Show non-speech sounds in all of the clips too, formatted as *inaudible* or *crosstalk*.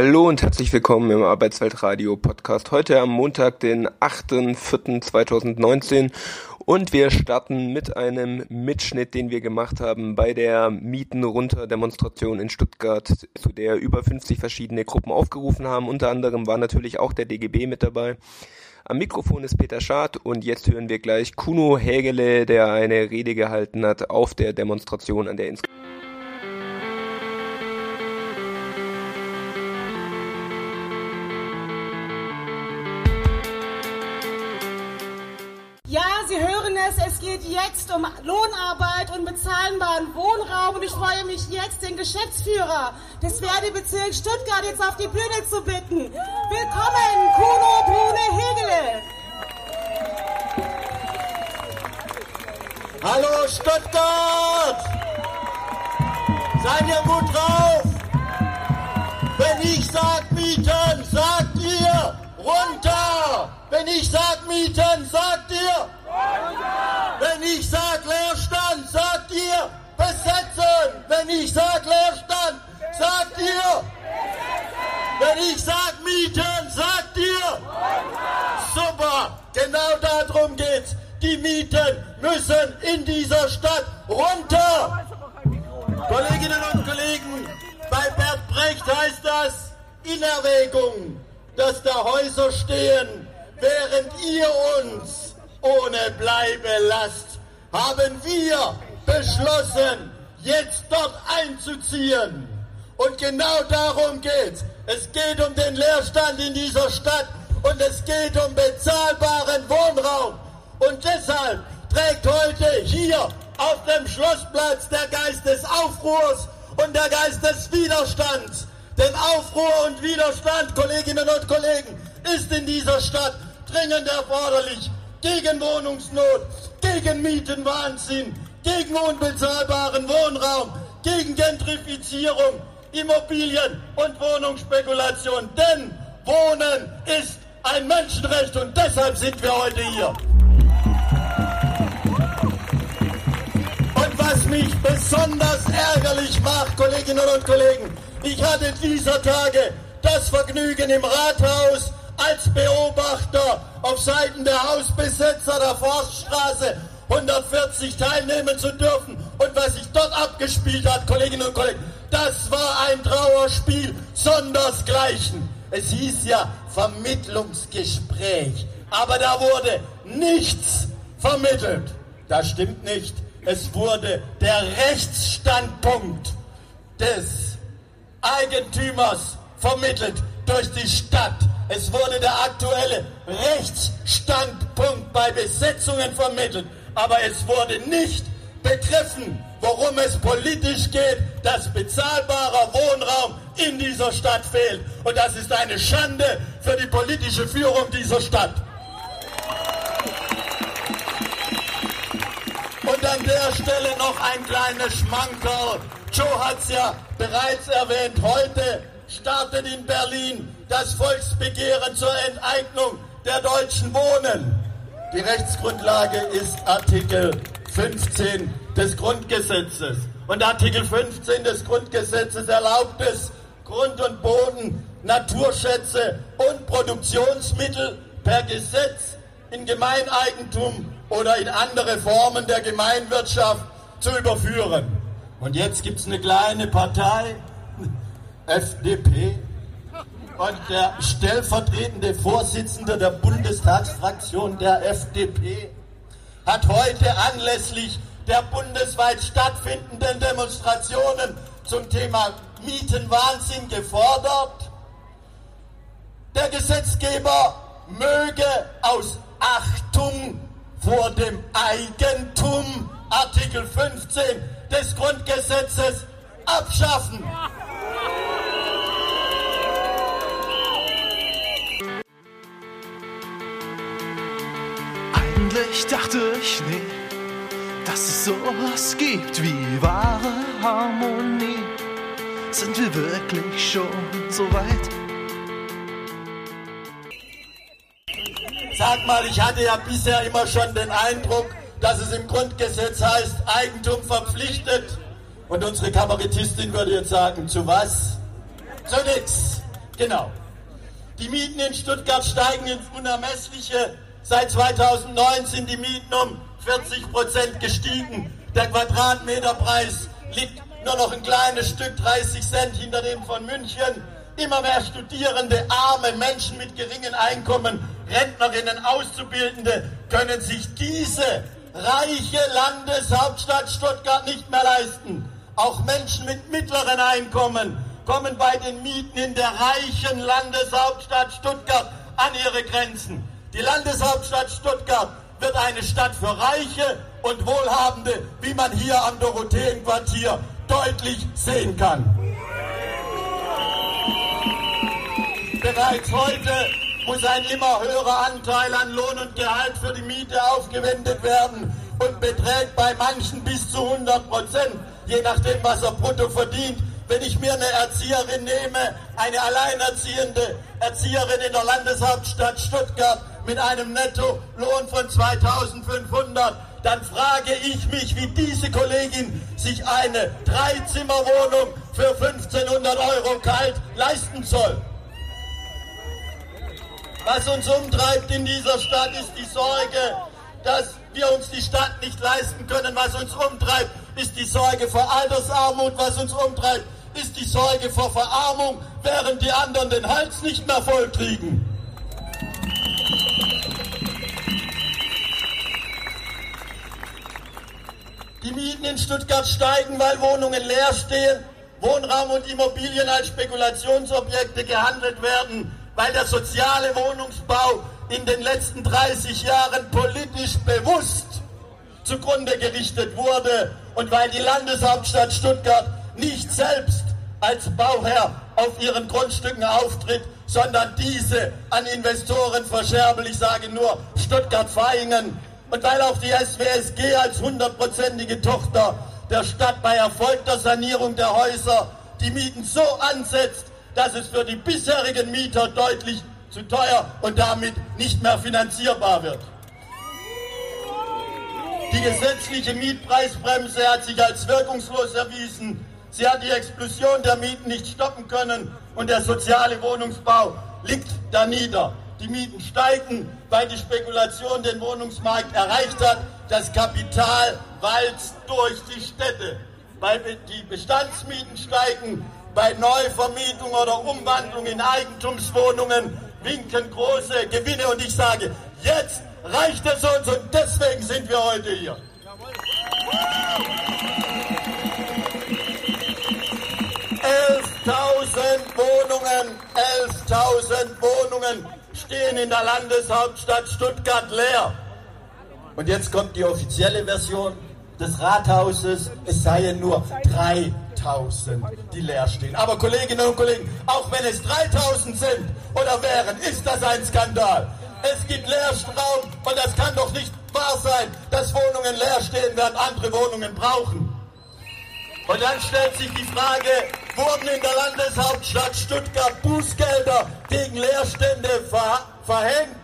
Hallo und herzlich willkommen im Arbeitsweltradio Podcast. Heute am Montag, den 8.4.2019 und wir starten mit einem Mitschnitt, den wir gemacht haben bei der Mieten runter Demonstration in Stuttgart, zu der über 50 verschiedene Gruppen aufgerufen haben. Unter anderem war natürlich auch der DGB mit dabei. Am Mikrofon ist Peter Schad und jetzt hören wir gleich Kuno Hägele, der eine Rede gehalten hat auf der Demonstration an der Ins es geht jetzt um Lohnarbeit und bezahlbaren Wohnraum und ich freue mich jetzt, den Geschäftsführer des Werdebezirks Stuttgart jetzt auf die Bühne zu bitten. Willkommen, Kuno Brune Hegele. Hallo Stuttgart! Seid ihr gut drauf? Wenn ich sag Mieten, sagt ihr runter! Wenn ich sag Mieten, sagt ihr wenn ich sag Leerstand, sagt ihr besetzen. Wenn ich sag Leerstand, sagt ihr Wenn ich sag Mieten, sagt ihr Super, genau darum geht's. Die Mieten müssen in dieser Stadt runter. Kolleginnen und Kollegen, bei Bert Brecht heißt das in Erwägung, dass da Häuser stehen, während ihr uns ohne Bleibelast haben wir beschlossen, jetzt dort einzuziehen. Und genau darum geht es. geht um den Leerstand in dieser Stadt und es geht um bezahlbaren Wohnraum. Und deshalb trägt heute hier auf dem Schlossplatz der Geist des Aufruhrs und der Geist des Widerstands. Denn Aufruhr und Widerstand, Kolleginnen und Kollegen, ist in dieser Stadt dringend erforderlich gegen Wohnungsnot, gegen Mietenwahnsinn, gegen unbezahlbaren Wohnraum, gegen Gentrifizierung, Immobilien- und Wohnungsspekulation. Denn Wohnen ist ein Menschenrecht und deshalb sind wir heute hier. Und was mich besonders ärgerlich macht, Kolleginnen und Kollegen, ich hatte dieser Tage das Vergnügen im Rathaus als Beobachter auf Seiten der Hausbesetzer der Forststraße 140 teilnehmen zu dürfen. Und was sich dort abgespielt hat, Kolleginnen und Kollegen, das war ein Trauerspiel sondersgleichen. Es hieß ja Vermittlungsgespräch, aber da wurde nichts vermittelt. Das stimmt nicht. Es wurde der Rechtsstandpunkt des Eigentümers vermittelt durch die Stadt. Es wurde der aktuelle Rechtsstandpunkt bei Besetzungen vermittelt, aber es wurde nicht begriffen, worum es politisch geht, dass bezahlbarer Wohnraum in dieser Stadt fehlt. Und das ist eine Schande für die politische Führung dieser Stadt. Und an der Stelle noch ein kleines Schmankerl. Joe hat es ja bereits erwähnt. Heute startet in Berlin das Volksbegehren zur Enteignung der deutschen Wohnen. Die Rechtsgrundlage ist Artikel 15 des Grundgesetzes. Und Artikel 15 des Grundgesetzes erlaubt es, Grund und Boden, Naturschätze und Produktionsmittel per Gesetz in Gemeineigentum oder in andere Formen der Gemeinwirtschaft zu überführen. Und jetzt gibt es eine kleine Partei, *laughs* FDP, und der stellvertretende Vorsitzende der Bundestagsfraktion der FDP hat heute anlässlich der bundesweit stattfindenden Demonstrationen zum Thema Mietenwahnsinn gefordert, der Gesetzgeber möge aus Achtung vor dem Eigentum Artikel 15 des Grundgesetzes abschaffen. Eigentlich dachte ich nie, dass es sowas gibt wie wahre Harmonie. Sind wir wirklich schon so weit? Sag mal, ich hatte ja bisher immer schon den Eindruck, dass es im Grundgesetz heißt, Eigentum verpflichtet. Und unsere Kabarettistin würde jetzt sagen, zu was? Zu nichts. Genau. Die Mieten in Stuttgart steigen ins Unermessliche. Seit 2009 sind die Mieten um 40 Prozent gestiegen. Der Quadratmeterpreis liegt nur noch ein kleines Stück, 30 Cent hinter dem von München. Immer mehr Studierende, arme Menschen mit geringen Einkommen, Rentnerinnen, Auszubildende können sich diese reiche Landeshauptstadt Stuttgart nicht mehr leisten. Auch Menschen mit mittleren Einkommen kommen bei den Mieten in der reichen Landeshauptstadt Stuttgart an ihre Grenzen. Die Landeshauptstadt Stuttgart wird eine Stadt für Reiche und Wohlhabende, wie man hier am Dorotheenquartier deutlich sehen kann. Bereits heute muss ein immer höherer Anteil an Lohn und Gehalt für die Miete aufgewendet werden und beträgt bei manchen bis zu 100 Prozent, je nachdem, was er brutto verdient. Wenn ich mir eine Erzieherin nehme, eine alleinerziehende Erzieherin in der Landeshauptstadt Stuttgart mit einem Nettolohn von 2500, dann frage ich mich, wie diese Kollegin sich eine Dreizimmerwohnung für 1500 Euro kalt leisten soll. Was uns umtreibt in dieser Stadt ist die Sorge, dass wir uns die Stadt nicht leisten können. Was uns umtreibt, ist die Sorge vor Altersarmut. Was uns umtreibt, ist die Sorge vor Verarmung, während die anderen den Hals nicht mehr voll kriegen. Die Mieten in Stuttgart steigen, weil Wohnungen leer stehen, Wohnraum und Immobilien als Spekulationsobjekte gehandelt werden, weil der soziale Wohnungsbau in den letzten 30 Jahren politisch bewusst zugrunde gerichtet wurde und weil die Landeshauptstadt Stuttgart nicht selbst als Bauherr auf ihren Grundstücken auftritt, sondern diese an Investoren verscherbel. Ich sage nur Stuttgart-Vaihingen. Und weil auch die SWSG als hundertprozentige Tochter der Stadt bei erfolgter Sanierung der Häuser die Mieten so ansetzt, dass es für die bisherigen Mieter deutlich zu teuer und damit nicht mehr finanzierbar wird. Die gesetzliche Mietpreisbremse hat sich als wirkungslos erwiesen. Sie hat die Explosion der Mieten nicht stoppen können und der soziale Wohnungsbau liegt da nieder. Die Mieten steigen, weil die Spekulation den Wohnungsmarkt erreicht hat. Das Kapital walzt durch die Städte. Weil die Bestandsmieten steigen, bei Neuvermietung oder Umwandlung in Eigentumswohnungen winken große Gewinne. Und ich sage, jetzt reicht es uns und deswegen sind wir heute hier. 11.000 Wohnungen, 11.000 Wohnungen stehen in der Landeshauptstadt Stuttgart leer. Und jetzt kommt die offizielle Version des Rathauses. Es seien nur 3000, die leer stehen. Aber Kolleginnen und Kollegen, auch wenn es 3000 sind oder wären, ist das ein Skandal. Es gibt Leerstrom und das kann doch nicht wahr sein, dass Wohnungen leer stehen, während andere Wohnungen brauchen. Und dann stellt sich die Frage, wurden in der Landeshauptstadt Stuttgart Bußgelder gegen Leerstände ver verhängt?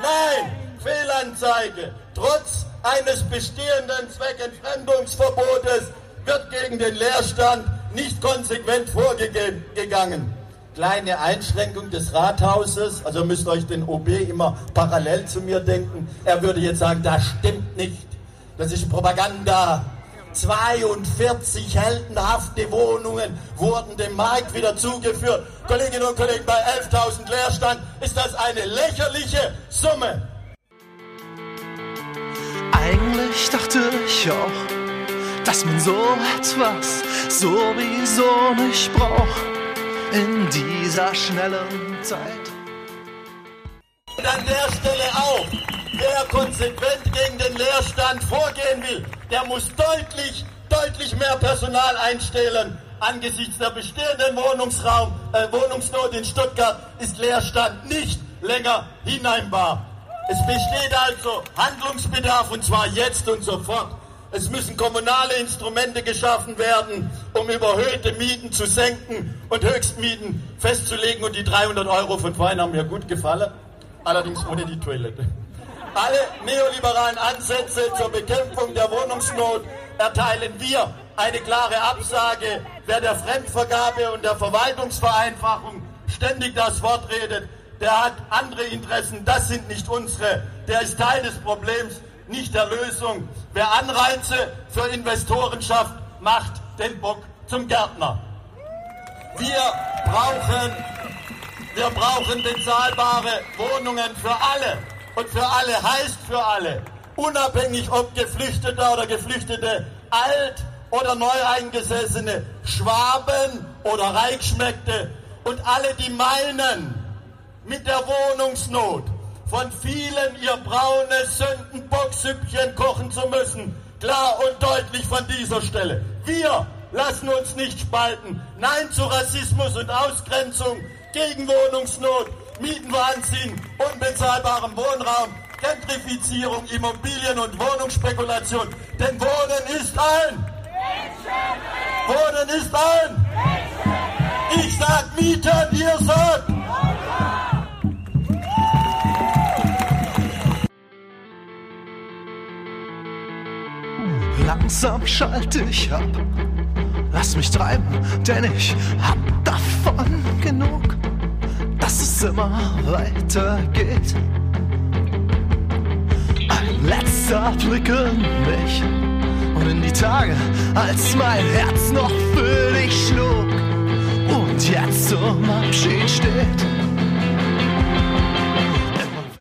Nein, Fehlanzeige. Trotz eines bestehenden Zweckentfremdungsverbotes wird gegen den Leerstand nicht konsequent vorgegangen. Kleine Einschränkung des Rathauses, also müsst ihr euch den OB immer parallel zu mir denken. Er würde jetzt sagen, das stimmt nicht. Das ist Propaganda. 42 heldenhafte Wohnungen wurden dem Markt wieder zugeführt. Kolleginnen und Kollegen, bei 11.000 Leerstand ist das eine lächerliche Summe. Eigentlich dachte ich auch, dass man so etwas sowieso nicht braucht in dieser schnellen Zeit. Und an der Stelle auch, wer konsequent gegen den Leerstand vorgehen will, der muss deutlich, deutlich mehr Personal einstellen. Angesichts der bestehenden Wohnungsraum, äh, Wohnungsnot in Stuttgart ist Leerstand nicht länger hinnehmbar. Es besteht also Handlungsbedarf und zwar jetzt und sofort. Es müssen kommunale Instrumente geschaffen werden, um überhöhte Mieten zu senken und Höchstmieten festzulegen. Und die 300 Euro von vorhin haben mir gut gefallen, allerdings ohne die Toilette. Alle neoliberalen Ansätze zur Bekämpfung der Wohnungsnot erteilen wir eine klare Absage. Wer der Fremdvergabe und der Verwaltungsvereinfachung ständig das Wort redet, der hat andere Interessen, das sind nicht unsere. Der ist Teil des Problems, nicht der Lösung. Wer Anreize für Investoren schafft, macht den Bock zum Gärtner. Wir brauchen, wir brauchen bezahlbare Wohnungen für alle. Und für alle heißt für alle. Unabhängig ob Geflüchteter oder Geflüchtete, alt oder neu eingesessene, Schwaben oder Reichschmeckte und alle, die meinen, mit der Wohnungsnot von vielen ihr braunes Sündenbocksüppchen kochen zu müssen. Klar und deutlich von dieser Stelle. Wir lassen uns nicht spalten. Nein zu Rassismus und Ausgrenzung, gegen Wohnungsnot, Mietenwahnsinn, unbezahlbarem Wohnraum, Gentrifizierung, Immobilien- und Wohnungsspekulation. Denn Wohnen ist ein. Wohnen ist ein. Ich sag Mieten, ihr sagt. Langsam schalte ich ab. Lass mich treiben, denn ich hab davon genug, dass es immer weitergeht. Ein letzter Blick in mich und in die Tage, als mein Herz noch für dich schlug und jetzt zum Abschied steht.